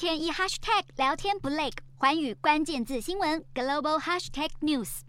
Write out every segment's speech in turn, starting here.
天一 hashtag 聊天不累，环宇关键字新闻 global hashtag news。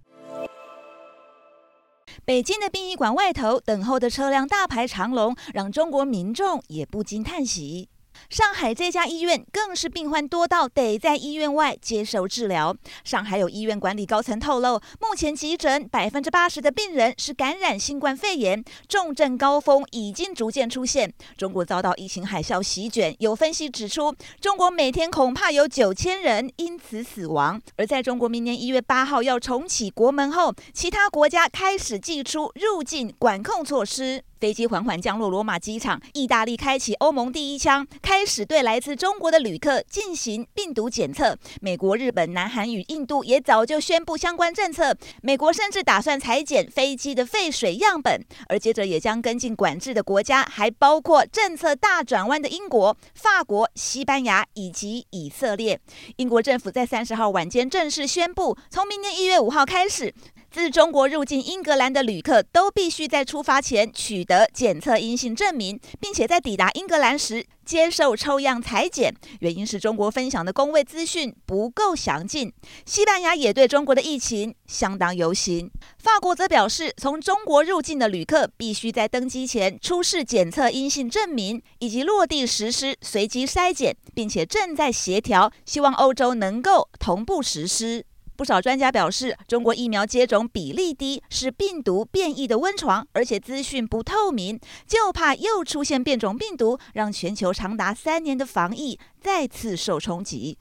北京的殡仪馆外头等候的车辆大排长龙，让中国民众也不禁叹息。上海这家医院更是病患多到得在医院外接受治疗。上海有医院管理高层透露，目前急诊百分之八十的病人是感染新冠肺炎，重症高峰已经逐渐出现。中国遭到疫情海啸席卷，有分析指出，中国每天恐怕有九千人因此死亡。而在中国明年一月八号要重启国门后，其他国家开始祭出入境管控措施。飞机缓缓降落罗马机场，意大利开启欧盟第一枪，开始对来自中国的旅客进行病毒检测。美国、日本、南韩与印度也早就宣布相关政策。美国甚至打算裁减飞机的废水样本，而接着也将跟进管制的国家，还包括政策大转弯的英国、法国、西班牙以及以色列。英国政府在三十号晚间正式宣布，从明年一月五号开始。自中国入境英格兰的旅客都必须在出发前取得检测阴性证明，并且在抵达英格兰时接受抽样裁剪。原因是中国分享的工位资讯不够详尽。西班牙也对中国的疫情相当忧心。法国则表示，从中国入境的旅客必须在登机前出示检测阴性证明，以及落地实施随机筛检，并且正在协调，希望欧洲能够同步实施。不少专家表示，中国疫苗接种比例低是病毒变异的温床，而且资讯不透明，就怕又出现变种病毒，让全球长达三年的防疫再次受冲击。